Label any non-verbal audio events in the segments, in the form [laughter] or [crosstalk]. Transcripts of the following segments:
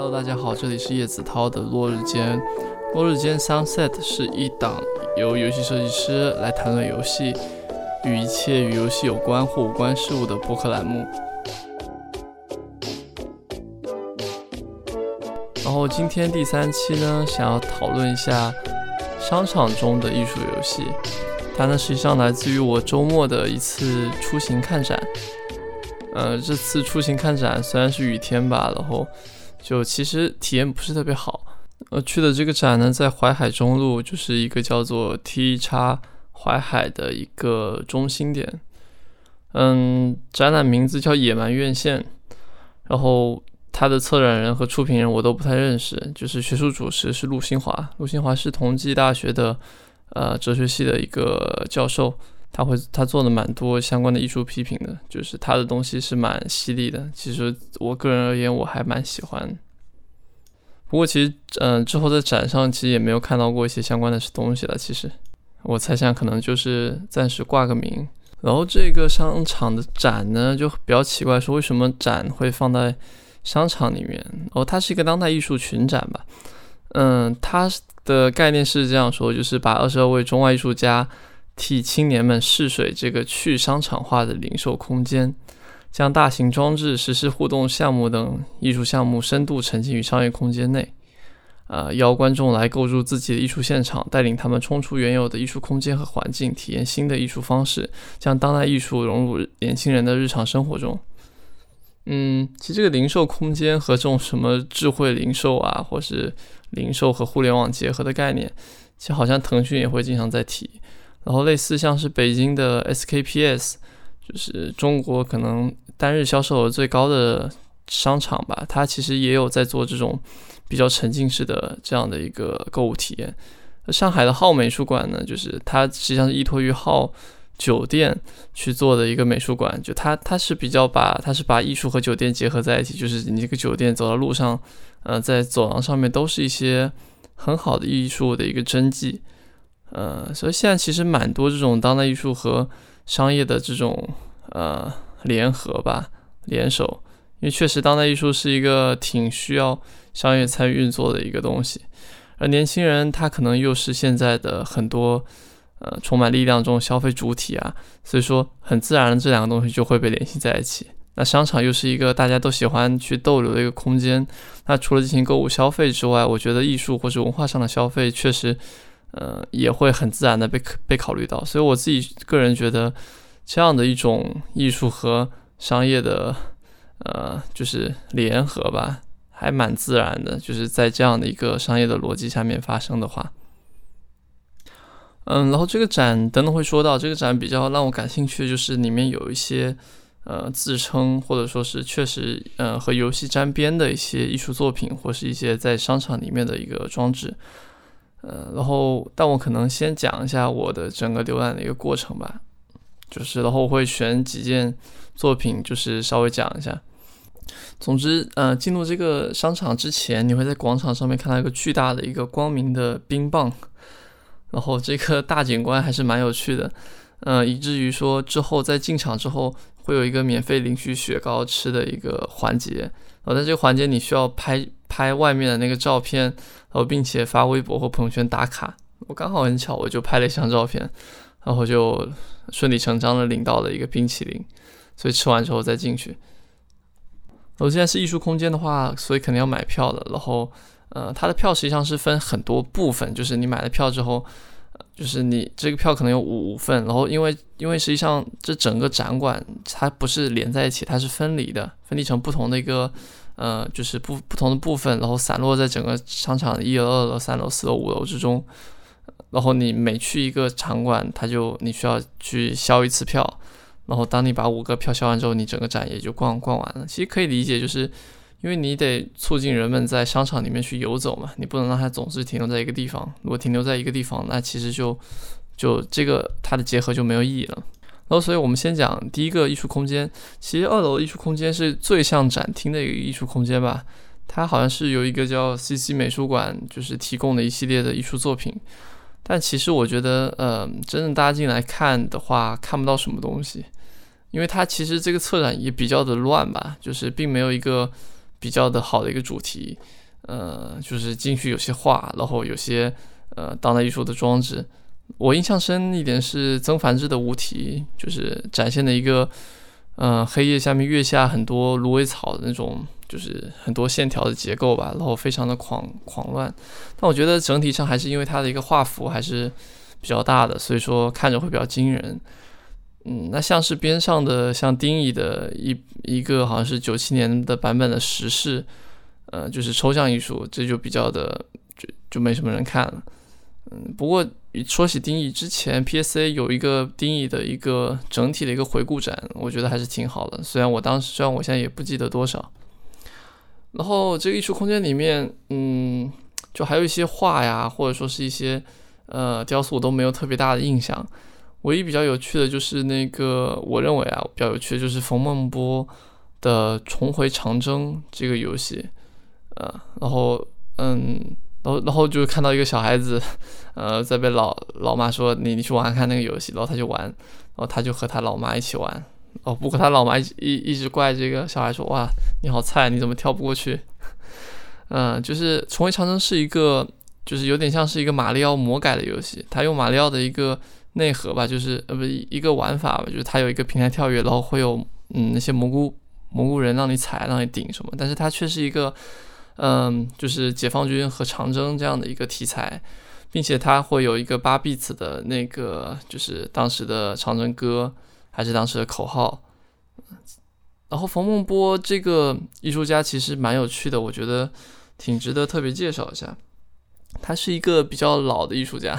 Hello，大家好，这里是叶子涛的落日间。落日间 Sunset 是一档由游戏设计师来谈论游戏与一切与游戏有关或无关事物的播客栏目。然后今天第三期呢，想要讨论一下商场中的艺术游戏。它呢实际上来自于我周末的一次出行看展。呃，这次出行看展虽然是雨天吧，然后。就其实体验不是特别好。呃，去的这个展呢，在淮海中路，就是一个叫做 T 叉淮海的一个中心点。嗯，展览名字叫野蛮院线，然后它的策展人和出品人我都不太认识。就是学术主持是陆新华，陆新华是同济大学的呃哲学系的一个教授，他会他做了蛮多相关的艺术批评的，就是他的东西是蛮犀利的。其实我个人而言，我还蛮喜欢。不过其实，嗯，之后在展上其实也没有看到过一些相关的东西了。其实，我猜想可能就是暂时挂个名。然后这个商场的展呢，就比较奇怪，说为什么展会放在商场里面？哦，它是一个当代艺术群展吧？嗯，它的概念是这样说，就是把二十二位中外艺术家替青年们试水这个去商场化的零售空间。将大型装置、实施互动项目等艺术项目深度沉浸于商业空间内，呃，邀观众来构筑自己的艺术现场，带领他们冲出原有的艺术空间和环境，体验新的艺术方式，将当代艺术融入年轻人的日常生活中。嗯，其实这个零售空间和这种什么智慧零售啊，或是零售和互联网结合的概念，其实好像腾讯也会经常在提。然后类似像是北京的 SKPS。就是中国可能单日销售额最高的商场吧，它其实也有在做这种比较沉浸式的这样的一个购物体验。上海的浩美术馆呢，就是它实际上是依托于浩酒店去做的一个美术馆，就它它是比较把它是把艺术和酒店结合在一起，就是你这个酒店走到路上，呃，在走廊上面都是一些很好的艺术的一个真迹，呃，所以现在其实蛮多这种当代艺术和商业的这种呃联合吧，联手，因为确实当代艺术是一个挺需要商业参与运作的一个东西，而年轻人他可能又是现在的很多呃充满力量这种消费主体啊，所以说很自然的这两个东西就会被联系在一起。那商场又是一个大家都喜欢去逗留的一个空间，那除了进行购物消费之外，我觉得艺术或者文化上的消费确实。呃，也会很自然的被被考虑到，所以我自己个人觉得，这样的一种艺术和商业的，呃，就是联合吧，还蛮自然的，就是在这样的一个商业的逻辑下面发生的话，嗯，然后这个展等等会说到，这个展比较让我感兴趣的就是里面有一些呃自称或者说是确实呃和游戏沾边的一些艺术作品，或是一些在商场里面的一个装置。呃，然后，但我可能先讲一下我的整个浏览的一个过程吧，就是然后我会选几件作品，就是稍微讲一下。总之，呃，进入这个商场之前，你会在广场上面看到一个巨大的一个光明的冰棒，然后这个大景观还是蛮有趣的，呃，以至于说之后在进场之后会有一个免费领取雪糕吃的一个环节，然后在这个环节你需要拍拍外面的那个照片。然后，并且发微博或朋友圈打卡。我刚好很巧，我就拍了一张照片，然后就顺理成章的领到了一个冰淇淋。所以吃完之后再进去。我现在是艺术空间的话，所以肯定要买票的。然后，呃，它的票实际上是分很多部分，就是你买了票之后，就是你这个票可能有五份。然后，因为因为实际上这整个展馆它不是连在一起，它是分离的，分离成不同的一个。呃，就是不不同的部分，然后散落在整个商场一楼、二楼、三楼、四楼、五楼之中。然后你每去一个场馆，它就你需要去销一次票。然后当你把五个票销完之后，你整个展也就逛逛完了。其实可以理解，就是因为你得促进人们在商场里面去游走嘛，你不能让它总是停留在一个地方。如果停留在一个地方，那其实就就这个它的结合就没有意义了。然后，所以我们先讲第一个艺术空间。其实二楼的艺术空间是最像展厅的一个艺术空间吧？它好像是由一个叫 CC 美术馆，就是提供的一系列的艺术作品。但其实我觉得，呃，真正大家进来看的话，看不到什么东西，因为它其实这个策展也比较的乱吧，就是并没有一个比较的好的一个主题，呃，就是进去有些画，然后有些呃当代艺术的装置。我印象深一点是曾梵志的无题，就是展现的一个，嗯，黑夜下面月下很多芦苇草的那种，就是很多线条的结构吧，然后非常的狂狂乱。但我觉得整体上还是因为它的一个画幅还是比较大的，所以说看着会比较惊人。嗯，那像是边上的像丁乙的一一个好像是九七年的版本的石室，呃，就是抽象艺术，这就比较的就就没什么人看了。嗯，不过说起丁义之前，PSA 有一个丁义的一个整体的一个回顾展，我觉得还是挺好的。虽然我当时，虽然我现在也不记得多少。然后这个艺术空间里面，嗯，就还有一些画呀，或者说是一些呃雕塑，我都没有特别大的印象。唯一比较有趣的就是那个，我认为啊比较有趣的就是冯梦波的《重回长征》这个游戏，呃，然后嗯。然后，然后就看到一个小孩子，呃，在被老老妈说你你去玩看那个游戏，然后他就玩，然后他就和他老妈一起玩，哦，不过他老妈一一一直怪这个小孩说哇你好菜，你怎么跳不过去？嗯，[laughs] 就是重回长征是一个，就是有点像是一个马里奥魔改的游戏，他用马里奥的一个内核吧，就是呃不一个玩法吧，就是它有一个平台跳跃，然后会有嗯那些蘑菇蘑菇人让你踩让你顶什么，但是它却是一个。嗯，就是解放军和长征这样的一个题材，并且它会有一个八 b 次的那个，就是当时的长征歌，还是当时的口号。然后冯梦波这个艺术家其实蛮有趣的，我觉得挺值得特别介绍一下。他是一个比较老的艺术家。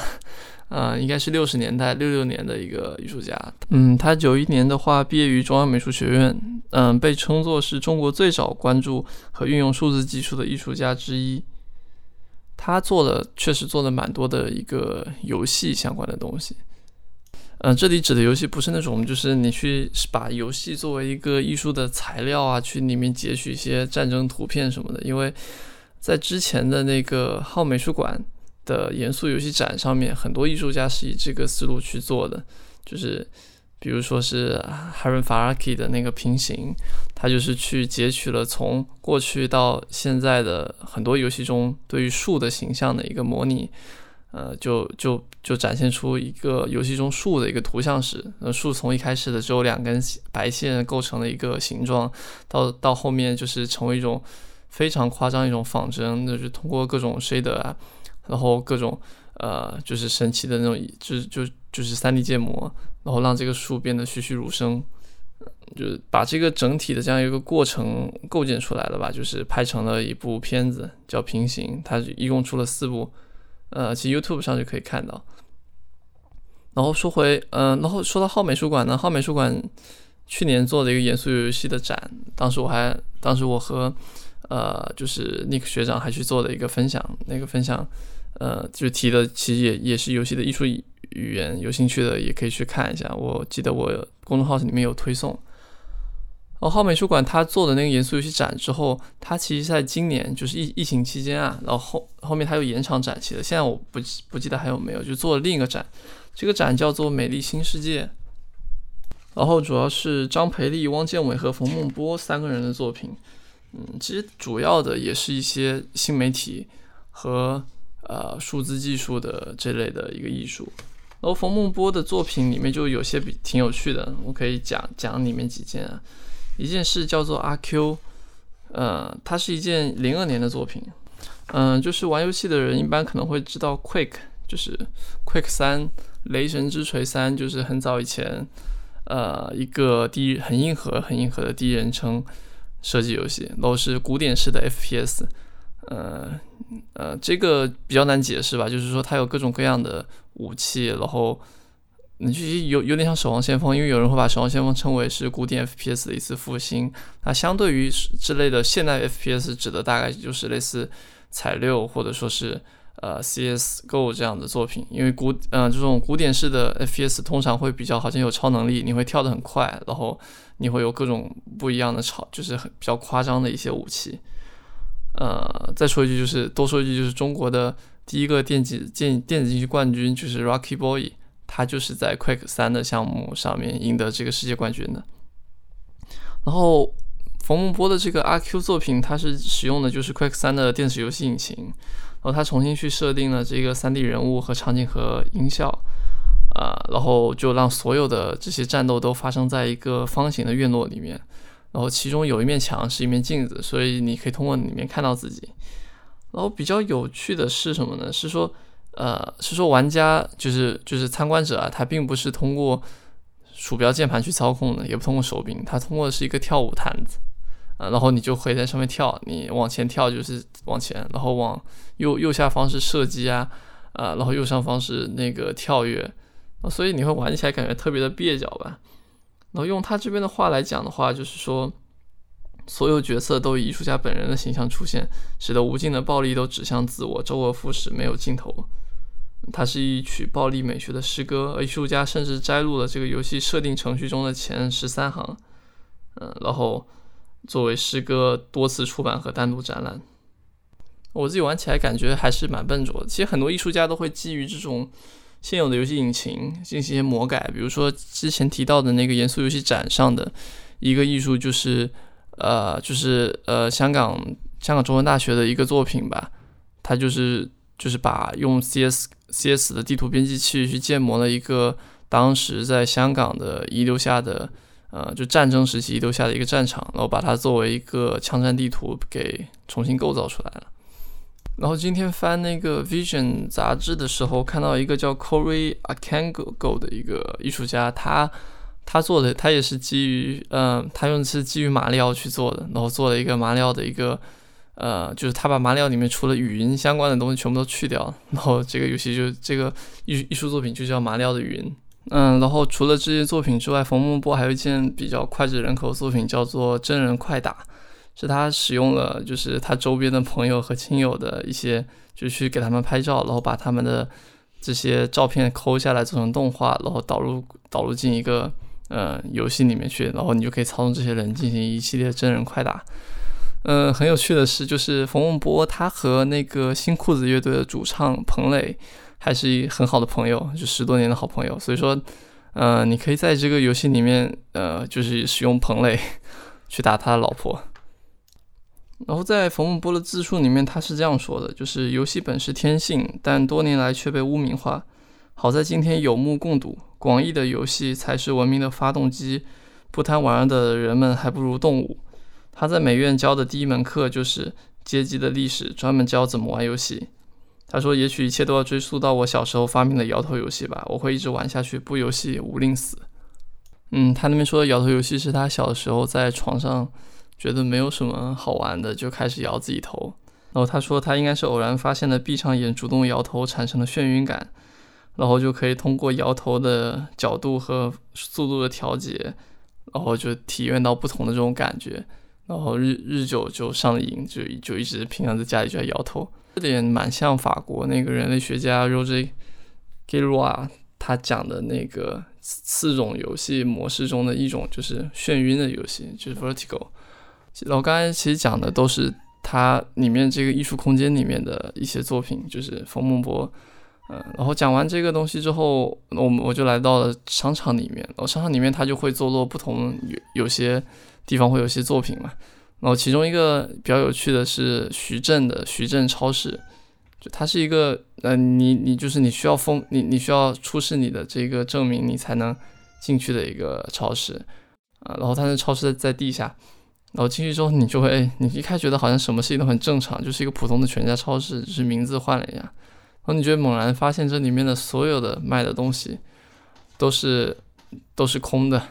嗯，应该是六十年代六六年的一个艺术家。嗯，他九一年的话毕业于中央美术学院。嗯，被称作是中国最早关注和运用数字技术的艺术家之一。他做的，确实做了蛮多的一个游戏相关的东西。嗯，这里指的游戏不是那种，就是你去把游戏作为一个艺术的材料啊，去里面截取一些战争图片什么的。因为在之前的那个号美术馆。的严肃游戏展上面，很多艺术家是以这个思路去做的，就是比如说是 Harun Faraki 的那个平行，他就是去截取了从过去到现在的很多游戏中对于树的形象的一个模拟，呃，就就就展现出一个游戏中树的一个图像史。呃，树从一开始的只有两根白线构成的一个形状，到到后面就是成为一种非常夸张一种仿真，就是通过各种 shader 啊。然后各种呃，就是神奇的那种，就是就就是三 D 建模，然后让这个树变得栩栩如生，就是把这个整体的这样一个过程构建出来了吧，就是拍成了一部片子叫《平行》，它一共出了四部，呃，其实 YouTube 上就可以看到。然后说回，嗯，然后说到浩美术馆呢，浩美术馆去年做的一个严肃游戏的展，当时我还，当时我和呃，就是 Nick 学长还去做了一个分享，那个分享。呃，就提的其实也也是游戏的艺术语言，有兴趣的也可以去看一下。我记得我公众号里面有推送。然后浩美术馆他做的那个严肃游戏展之后，他其实在今年就是疫疫情期间啊，然后后面他又延长展期了。现在我不不记得还有没有，就做了另一个展，这个展叫做《美丽新世界》，然后主要是张培丽、汪建伟和冯梦波三个人的作品。嗯，其实主要的也是一些新媒体和。呃，数字技术的这类的一个艺术，然后冯梦波的作品里面就有些比挺有趣的，我可以讲讲里面几件。啊。一件事叫做阿 Q，呃，它是一件零二年的作品，嗯，就是玩游戏的人一般可能会知道 Quick，就是 Quick 三，雷神之锤三，就是很早以前，呃，一个第一很硬核、很硬核的第一人称射击游戏，然后是古典式的 FPS。呃呃，这个比较难解释吧，就是说它有各种各样的武器，然后你就有有点像《守望先锋》，因为有人会把《守望先锋》称为是古典 FPS 的一次复兴。那相对于之类的现代 FPS，指的大概就是类似彩六或者说是呃 CS:GO 这样的作品。因为古嗯这种古典式的 FPS 通常会比较好像有超能力，你会跳得很快，然后你会有各种不一样的超，就是很比较夸张的一些武器。呃，再说一句，就是多说一句，就是中国的第一个电子电电子竞技冠军就是 Rocky Boy，他就是在 Quick 三的项目上面赢得这个世界冠军的。然后冯梦波的这个阿 Q 作品，它是使用的就是 Quick 三的电子游戏引擎，然后他重新去设定了这个 3D 人物和场景和音效，啊，然后就让所有的这些战斗都发生在一个方形的院落里面，然后其中有一面墙是一面镜子，所以你可以通过里面看到自己。然后比较有趣的是什么呢？是说，呃，是说玩家就是就是参观者啊，他并不是通过鼠标键盘去操控的，也不通过手柄，他通过的是一个跳舞毯子。啊，然后你就可以在上面跳，你往前跳就是往前，然后往右右下方是射击啊，啊，然后右上方是那个跳跃，所以你会玩起来感觉特别的蹩脚吧。然后用他这边的话来讲的话，就是说，所有角色都以艺术家本人的形象出现，使得无尽的暴力都指向自我，周而复始，没有尽头。它是一曲暴力美学的诗歌，而艺术家甚至摘录了这个游戏设定程序中的前十三行，嗯，然后。作为诗歌多次出版和单独展览，我自己玩起来感觉还是蛮笨拙的。其实很多艺术家都会基于这种现有的游戏引擎进行一些魔改，比如说之前提到的那个严肃游戏展上的一个艺术，就是呃，就是呃，香港香港中文大学的一个作品吧，它就是就是把用 CS CS 的地图编辑器去建模了一个当时在香港的遗留下的。呃，就战争时期遗留下的一个战场，然后把它作为一个枪战地图给重新构造出来了。然后今天翻那个 Vision 杂志的时候，看到一个叫 Corey Akango 的一个艺术家，他他做的他也是基于，嗯，他用的是基于马里奥去做的，然后做了一个马里奥的一个，呃，就是他把马里奥里面除了语音相关的东西全部都去掉，然后这个游戏就这个艺艺术作品就叫马里奥的语音。嗯，然后除了这些作品之外，冯梦波还有一件比较脍炙人口的作品，叫做《真人快打》，是他使用了就是他周边的朋友和亲友的一些，就去给他们拍照，然后把他们的这些照片抠下来做成动画，然后导入导入进一个呃游戏里面去，然后你就可以操纵这些人进行一系列真人快打。嗯，很有趣的是，就是冯梦波他和那个新裤子乐队的主唱彭磊。还是很好的朋友，就十多年的好朋友，所以说，呃，你可以在这个游戏里面，呃，就是使用彭磊 [laughs] 去打他的老婆。然后在冯梦波的自述里面，他是这样说的：，就是游戏本是天性，但多年来却被污名化。好在今天有目共睹，广义的游戏才是文明的发动机。不贪玩的人们还不如动物。他在美院教的第一门课就是阶级的历史，专门教怎么玩游戏。他说：“也许一切都要追溯到我小时候发明的摇头游戏吧，我会一直玩下去，不游戏无令死。”嗯，他那边说的摇头游戏是他小的时候在床上觉得没有什么好玩的，就开始摇自己头。然后他说他应该是偶然发现了闭上眼主动摇头产生的眩晕感，然后就可以通过摇头的角度和速度的调节，然后就体验到不同的这种感觉，然后日日久就上瘾，就就一直平常在家里就在摇头。这点蛮像法国那个人类学家 Roger g i l o a 他讲的那个四种游戏模式中的一种，就是眩晕的游戏，就是 Vertigo。然后刚才其实讲的都是他里面这个艺术空间里面的一些作品，就是冯梦博。嗯，然后讲完这个东西之后，我我就来到了商场里面。然后商场里面它就会坐落不同有有些地方会有些作品嘛。然后其中一个比较有趣的是徐镇的徐镇超市，就它是一个，呃，你你就是你需要封你你需要出示你的这个证明，你才能进去的一个超市，啊，然后它的超市在地下，然后进去之后你就会，你一开始觉得好像什么事情都很正常，就是一个普通的全家超市，只是名字换了一下，然后你觉得猛然发现这里面的所有的卖的东西都是都是空的，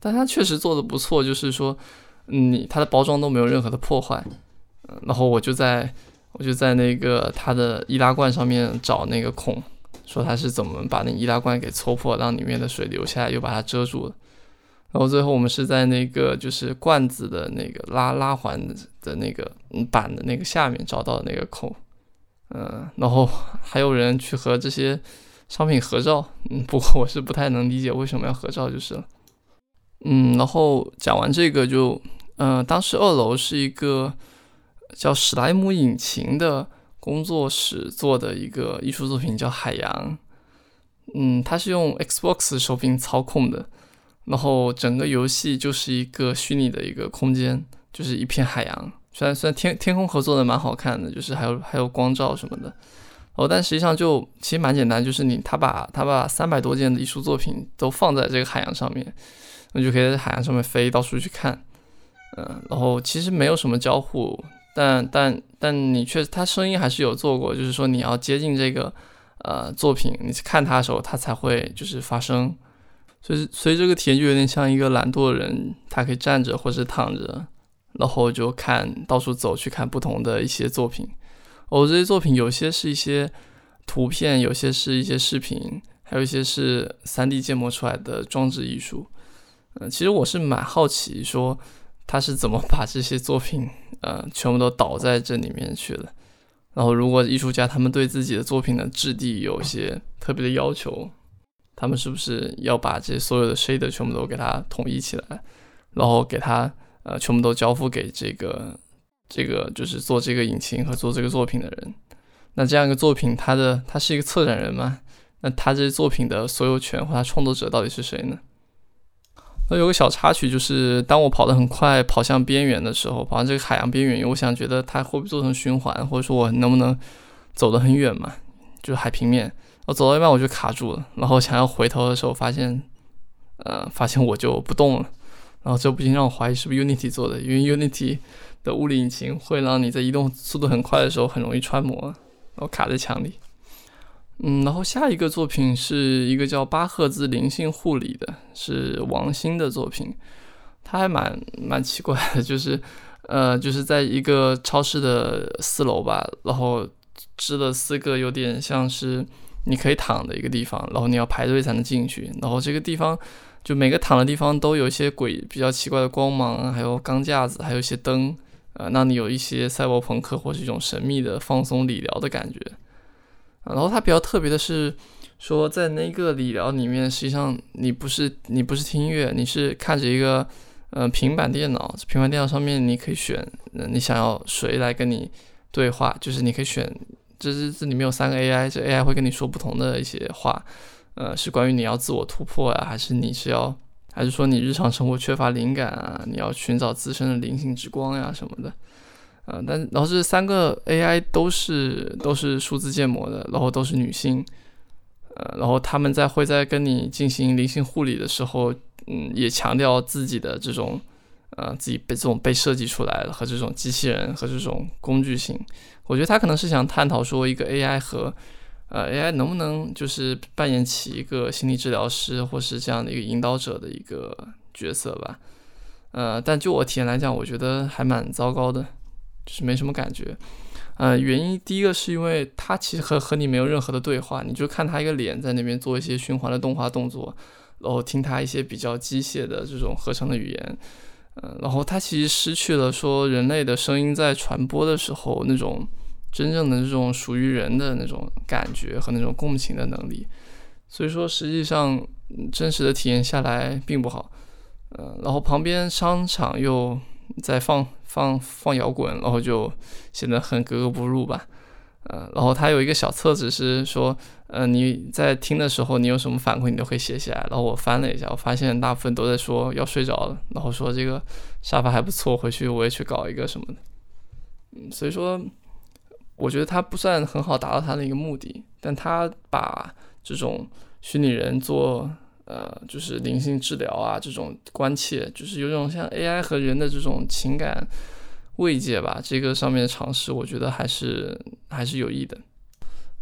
但它确实做的不错，就是说。嗯，它的包装都没有任何的破坏，然后我就在我就在那个它的易拉罐上面找那个孔，说它是怎么把那易拉罐给戳破，让里面的水流下来，又把它遮住了。然后最后我们是在那个就是罐子的那个拉拉环的那个板的那个下面找到的那个孔，嗯，然后还有人去和这些商品合照，嗯，不过我是不太能理解为什么要合照就是了，嗯，然后讲完这个就。嗯，当时二楼是一个叫史莱姆引擎的工作室做的一个艺术作品，叫海洋。嗯，它是用 Xbox 手柄操控的，然后整个游戏就是一个虚拟的一个空间，就是一片海洋。虽然虽然天天空合作的蛮好看的，就是还有还有光照什么的。哦，但实际上就其实蛮简单，就是你他把他把三百多件的艺术作品都放在这个海洋上面，那就可以在海洋上面飞，到处去看，嗯，然后其实没有什么交互，但但但你确实，他声音还是有做过，就是说你要接近这个呃作品，你去看它的时候，它才会就是发声，所以所以这个体验就有点像一个懒惰的人，他可以站着或者躺着，然后就看到处走去看不同的一些作品。哦，这些作品有些是一些图片，有些是一些视频，还有一些是 3D 建模出来的装置艺术。嗯，其实我是蛮好奇，说他是怎么把这些作品，呃，全部都导在这里面去的。然后，如果艺术家他们对自己的作品的质地有些特别的要求，他们是不是要把这所有的 shader 全部都给它统一起来，然后给它呃全部都交付给这个？这个就是做这个引擎和做这个作品的人，那这样一个作品，它的它是一个策展人嘛？那他这作品的所有权或他创作者到底是谁呢？那有个小插曲，就是当我跑得很快，跑向边缘的时候，跑向这个海洋边缘，我想觉得它会不会做成循环，或者说我能不能走得很远嘛？就是海平面，我走到一半我就卡住了，然后想要回头的时候，发现，呃，发现我就不动了，然后这不禁让我怀疑是不是 Unity 做的，因为 Unity。的物理引擎会让你在移动速度很快的时候很容易穿模，然后卡在墙里。嗯，然后下一个作品是一个叫八赫兹灵性护理的，是王鑫的作品。他还蛮蛮奇怪的，就是呃，就是在一个超市的四楼吧，然后支了四个有点像是你可以躺的一个地方，然后你要排队才能进去。然后这个地方就每个躺的地方都有一些鬼比较奇怪的光芒，还有钢架子，还有一些灯。呃，让你有一些赛博朋克或是一种神秘的放松理疗的感觉。然后它比较特别的是，说在那个理疗里面，实际上你不是你不是听音乐，你是看着一个呃平板电脑，平板电脑上面你可以选你想要谁来跟你对话，就是你可以选，这这这里面有三个 AI，这 AI 会跟你说不同的一些话，呃，是关于你要自我突破啊，还是你是要。还是说你日常生活缺乏灵感啊？你要寻找自身的灵性之光呀什么的，呃，但然后这三个 AI 都是都是数字建模的，然后都是女性，呃，然后他们在会在跟你进行灵性护理的时候，嗯，也强调自己的这种，呃，自己被这种被设计出来的和这种机器人和这种工具性，我觉得他可能是想探讨说一个 AI 和。呃，AI 能不能就是扮演起一个心理治疗师或是这样的一个引导者的一个角色吧？呃，但就我体验来讲，我觉得还蛮糟糕的，就是没什么感觉。呃，原因第一个是因为他其实和和你没有任何的对话，你就看他一个脸在那边做一些循环的动画动作，然后听他一些比较机械的这种合成的语言，嗯，然后它其实失去了说人类的声音在传播的时候那种。真正的这种属于人的那种感觉和那种共情的能力，所以说实际上真实的体验下来并不好。嗯，然后旁边商场又在放放放摇滚，然后就显得很格格不入吧。嗯，然后它有一个小册子是说，嗯，你在听的时候你有什么反馈，你都可以写下来。然后我翻了一下，我发现大部分都在说要睡着了，然后说这个沙发还不错，回去我也去搞一个什么的。嗯，所以说。我觉得它不算很好达到它的一个目的，但它把这种虚拟人做呃，就是灵性治疗啊，这种关切，就是有种像 AI 和人的这种情感慰藉吧，这个上面的尝试，我觉得还是还是有益的。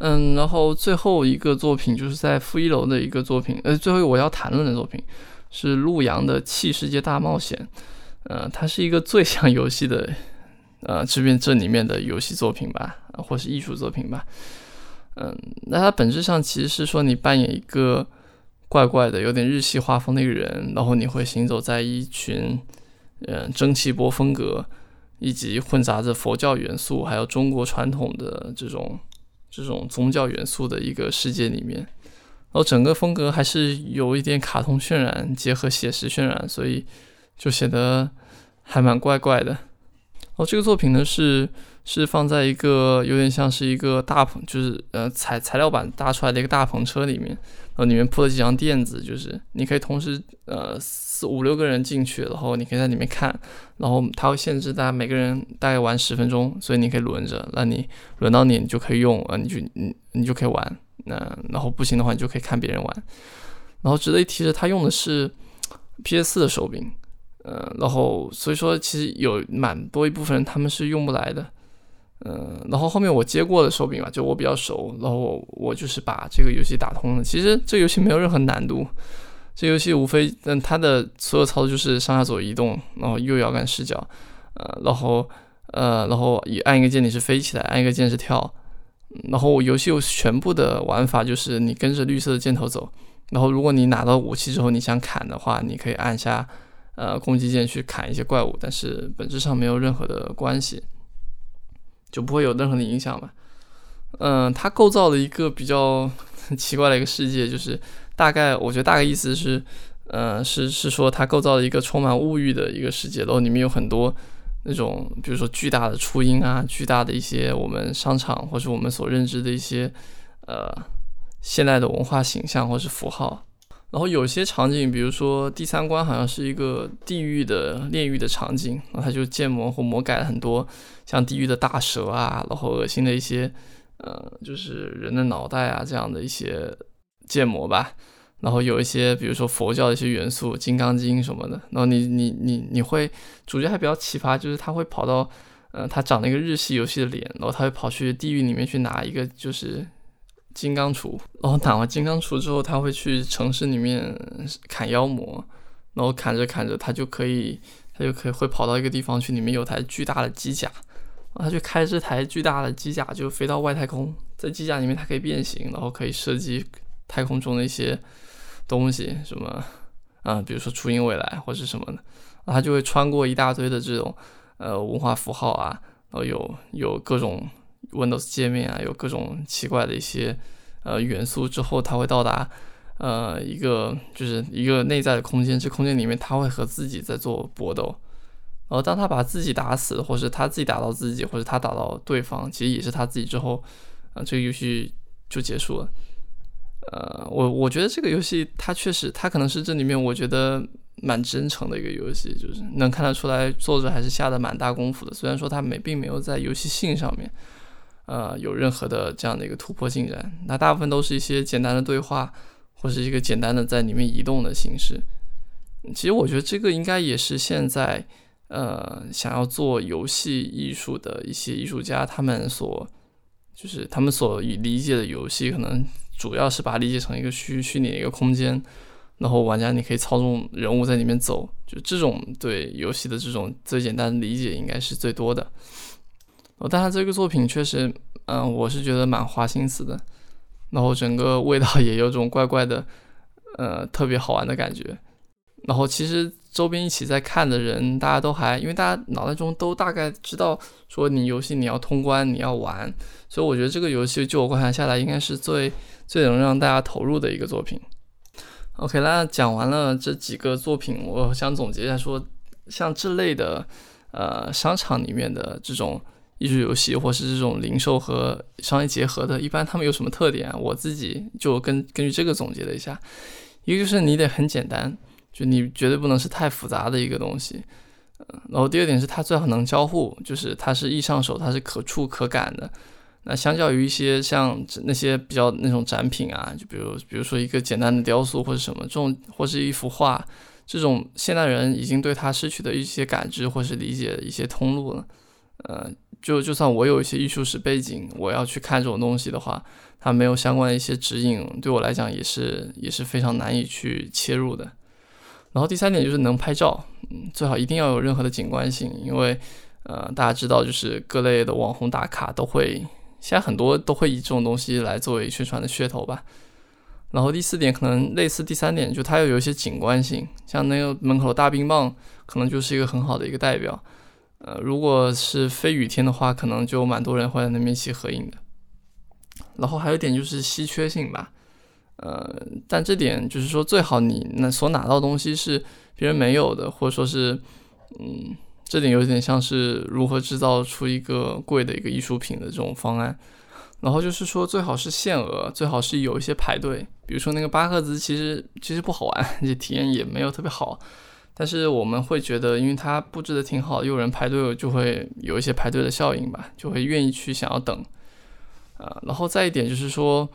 嗯，然后最后一个作品就是在负一楼的一个作品，呃，最后我要谈论的作品是陆阳的《气世界大冒险》，呃，它是一个最像游戏的。呃，这边这里面的游戏作品吧，或是艺术作品吧，嗯，那它本质上其实是说你扮演一个怪怪的、有点日系画风的一个人，然后你会行走在一群嗯蒸汽波风格以及混杂着佛教元素还有中国传统的这种这种宗教元素的一个世界里面，然后整个风格还是有一点卡通渲染结合写实渲染，所以就显得还蛮怪怪的。哦，这个作品呢是是放在一个有点像是一个大棚，就是呃材材料板搭出来的一个大篷车里面，然后里面铺了几张垫子，就是你可以同时呃四五六个人进去，然后你可以在里面看，然后它会限制大家每个人大概玩十分钟，所以你可以轮着，那你轮到你你就可以用啊，你就你你就可以玩，那然后不行的话你就可以看别人玩，然后值得一提的是它用的是 PS 四的手柄。呃，然后所以说其实有蛮多一部分人他们是用不来的，嗯，然后后面我接过的手柄嘛，就我比较熟，然后我我就是把这个游戏打通了。其实这游戏没有任何难度，这游戏无非嗯它的所有操作就是上下左移动，然后右摇杆视角，呃，然后呃然后一按一个键你是飞起来，按一个键是跳，然后游戏有全部的玩法就是你跟着绿色的箭头走，然后如果你拿到武器之后你想砍的话，你可以按下。呃，攻击键去砍一些怪物，但是本质上没有任何的关系，就不会有任何的影响吧。嗯，它构造了一个比较奇怪的一个世界，就是大概我觉得大概意思是，呃，是是说它构造了一个充满物欲的一个世界，然后里面有很多那种，比如说巨大的初音啊，巨大的一些我们商场或是我们所认知的一些呃现代的文化形象或是符号。然后有些场景，比如说第三关好像是一个地狱的炼狱的场景，然后他就建模或魔改了很多像地狱的大蛇啊，然后恶心的一些呃，就是人的脑袋啊这样的一些建模吧。然后有一些比如说佛教的一些元素，金刚经什么的。然后你你你你会主角还比较奇葩，就是他会跑到呃他长了一个日系游戏的脸，然后他会跑去地狱里面去拿一个就是。金刚杵，然后打完金刚杵之后，他会去城市里面砍妖魔，然后砍着砍着，他就可以，他就可以会跑到一个地方去，里面有台巨大的机甲，他就开这台巨大的机甲就飞到外太空，在机甲里面它可以变形，然后可以射击太空中的一些东西，什么啊，比如说初音未来或是什么的，他就会穿过一大堆的这种呃文化符号啊，然后有有各种。Windows 界面啊，有各种奇怪的一些呃元素之后，他会到达呃一个就是一个内在的空间，这空间里面他会和自己在做搏斗，然后当他把自己打死，或是他自己打到自己，或者他打到对方，其实也是他自己之后，啊这个游戏就结束了。呃，我我觉得这个游戏它确实，它可能是这里面我觉得蛮真诚的一个游戏，就是能看得出来作者还是下的蛮大功夫的，虽然说他没并没有在游戏性上面。呃，有任何的这样的一个突破进展，那大部分都是一些简单的对话，或是一个简单的在里面移动的形式。其实我觉得这个应该也是现在呃想要做游戏艺术的一些艺术家他们所就是他们所理解的游戏，可能主要是把它理解成一个虚虚拟的一个空间，然后玩家你可以操纵人物在里面走，就这种对游戏的这种最简单的理解应该是最多的。哦，但他这个作品确实，嗯，我是觉得蛮花心思的，然后整个味道也有种怪怪的，呃，特别好玩的感觉。然后其实周边一起在看的人，大家都还，因为大家脑袋中都大概知道，说你游戏你要通关，你要玩，所以我觉得这个游戏就我观察下来，应该是最 [laughs] 最能让大家投入的一个作品。OK，那讲完了这几个作品，我想总结一下，说像这类的，呃，商场里面的这种。艺术游戏或是这种零售和商业结合的，一般他们有什么特点？我自己就根根据这个总结了一下，一个就是你得很简单，就你绝对不能是太复杂的一个东西，嗯，然后第二点是它最好能交互，就是它是易上手，它是可触可感的。那相较于一些像那些比较那种展品啊，就比如比如说一个简单的雕塑或者什么这种，或是一幅画，这种现代人已经对它失去的一些感知或是理解一些通路了，呃。就就算我有一些艺术史背景，我要去看这种东西的话，它没有相关的一些指引，对我来讲也是也是非常难以去切入的。然后第三点就是能拍照，嗯，最好一定要有任何的景观性，因为呃大家知道就是各类的网红打卡都会，现在很多都会以这种东西来作为宣传的噱头吧。然后第四点可能类似第三点，就它要有一些景观性，像那个门口大冰棒，可能就是一个很好的一个代表。呃，如果是非雨天的话，可能就蛮多人会在那边一起合影的。然后还有一点就是稀缺性吧，呃，但这点就是说最好你那所拿到东西是别人没有的，或者说是，嗯，这点有点像是如何制造出一个贵的一个艺术品的这种方案。然后就是说，最好是限额，最好是有一些排队。比如说那个巴赫兹，其实其实不好玩，而且体验也没有特别好。但是我们会觉得，因为它布置的挺好，有人排队就会有一些排队的效应吧，就会愿意去想要等。啊，然后再一点就是说。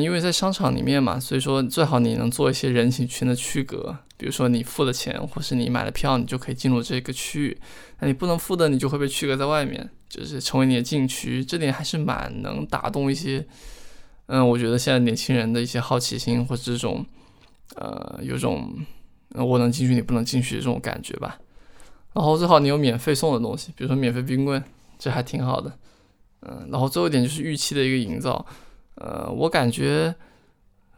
因为在商场里面嘛，所以说最好你能做一些人群群的区隔，比如说你付了钱，或是你买了票，你就可以进入这个区域。那你不能付的，你就会被区隔在外面，就是成为你的禁区。这点还是蛮能打动一些，嗯，我觉得现在年轻人的一些好奇心，或者这种，呃，有种我能进去你不能进去的这种感觉吧。然后最好你有免费送的东西，比如说免费冰棍，这还挺好的。嗯，然后最后一点就是预期的一个营造。呃，我感觉，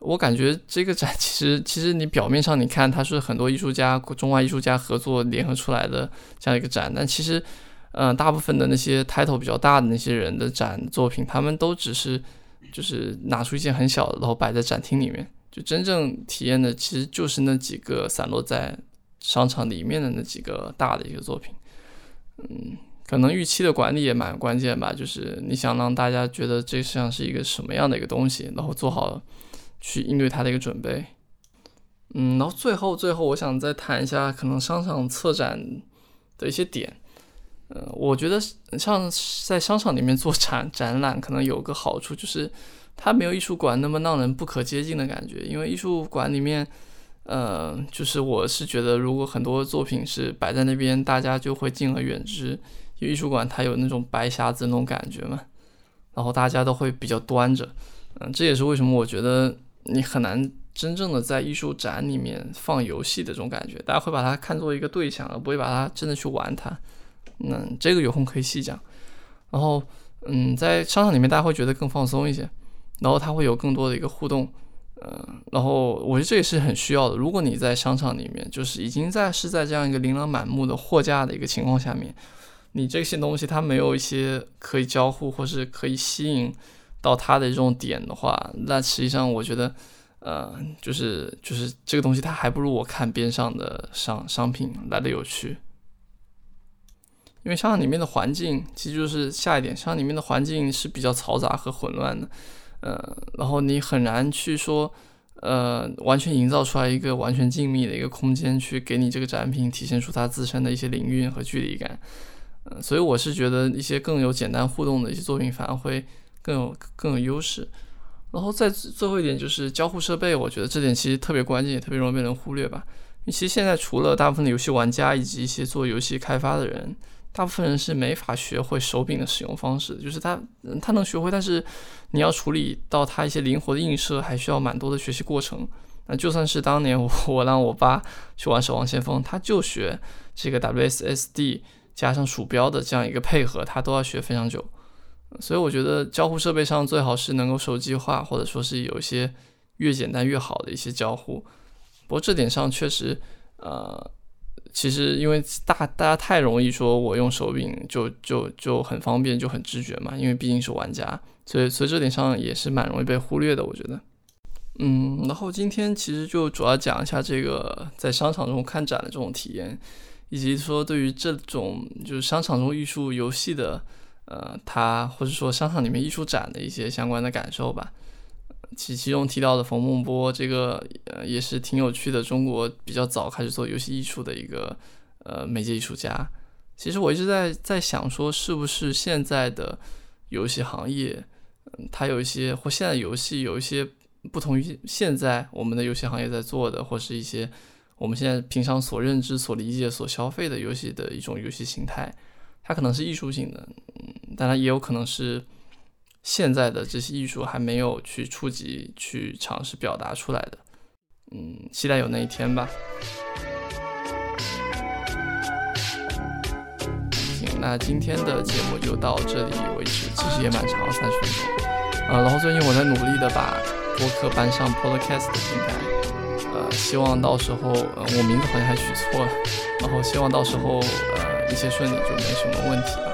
我感觉这个展 [laughs] 其实，其实你表面上你看它是很多艺术家、中外艺术家合作联合出来的这样一个展，但其实，嗯，大部分的那些 title 比较大的那些人的展作品，他们都只是就是拿出一件很小的，然后摆在展厅里面，就真正体验的其实就是那几个散落在商场里面的那几个大的一个作品，嗯。可能预期的管理也蛮关键吧，就是你想让大家觉得这像是一个什么样的一个东西，然后做好去应对它的一个准备。嗯，然后最后最后我想再谈一下可能商场策展的一些点。嗯，我觉得像在商场里面做展展览，可能有个好处就是它没有艺术馆那么让人不可接近的感觉，因为艺术馆里面，呃，就是我是觉得如果很多作品是摆在那边，大家就会敬而远之。艺术馆它有那种白匣子那种感觉嘛，然后大家都会比较端着，嗯，这也是为什么我觉得你很难真正的在艺术展里面放游戏的这种感觉，大家会把它看作一个对象，而不会把它真的去玩它。嗯，这个有空可以细讲。然后，嗯，在商场里面大家会觉得更放松一些，然后它会有更多的一个互动，嗯，然后我觉得这也是很需要的。如果你在商场里面就是已经在是在这样一个琳琅满目的货架的一个情况下面。你这些东西它没有一些可以交互或是可以吸引到它的这种点的话，那实际上我觉得，呃，就是就是这个东西它还不如我看边上的商商品来的有趣。因为商场里面的环境，其实就是下一点，商场里面的环境是比较嘈杂和混乱的，呃，然后你很难去说，呃，完全营造出来一个完全静谧的一个空间，去给你这个展品体现出它自身的一些灵韵和距离感。嗯，所以我是觉得一些更有简单互动的一些作品反而会更有更有优势。然后再最后一点就是交互设备，我觉得这点其实特别关键，也特别容易被人忽略吧。其实现在除了大部分的游戏玩家以及一些做游戏开发的人，大部分人是没法学会手柄的使用方式。就是他他能学会，但是你要处理到他一些灵活的映射，还需要蛮多的学习过程。那就算是当年我我让我爸去玩《守望先锋》，他就学这个 WSSD。加上鼠标的这样一个配合，它都要学非常久，所以我觉得交互设备上最好是能够手机化，或者说是有一些越简单越好的一些交互。不过这点上确实，呃，其实因为大大家太容易说我用手柄就就就很方便就很直觉嘛，因为毕竟是玩家，所以所以这点上也是蛮容易被忽略的，我觉得。嗯，然后今天其实就主要讲一下这个在商场中看展的这种体验。以及说对于这种就是商场中艺术游戏的，呃，它或者说商场里面艺术展的一些相关的感受吧。其其中提到的冯梦波，这个呃也是挺有趣的，中国比较早开始做游戏艺术的一个呃媒介艺术家。其实我一直在在想说，是不是现在的游戏行业，嗯，它有一些或现在游戏有一些不同于现在我们的游戏行业在做的，或是一些。我们现在平常所认知、所理解、所消费的游戏的一种游戏形态，它可能是艺术性的，嗯，当然也有可能是现在的这些艺术还没有去触及、去尝试表达出来的，嗯，期待有那一天吧。行，那今天的节目就到这里为止，其实也蛮长，三十分钟。呃，然后最近我在努力的把播客搬上 Podcast 的平台。呃，希望到时候，我名字好像还取错了，然后希望到时候，呃，一切顺利就没什么问题了。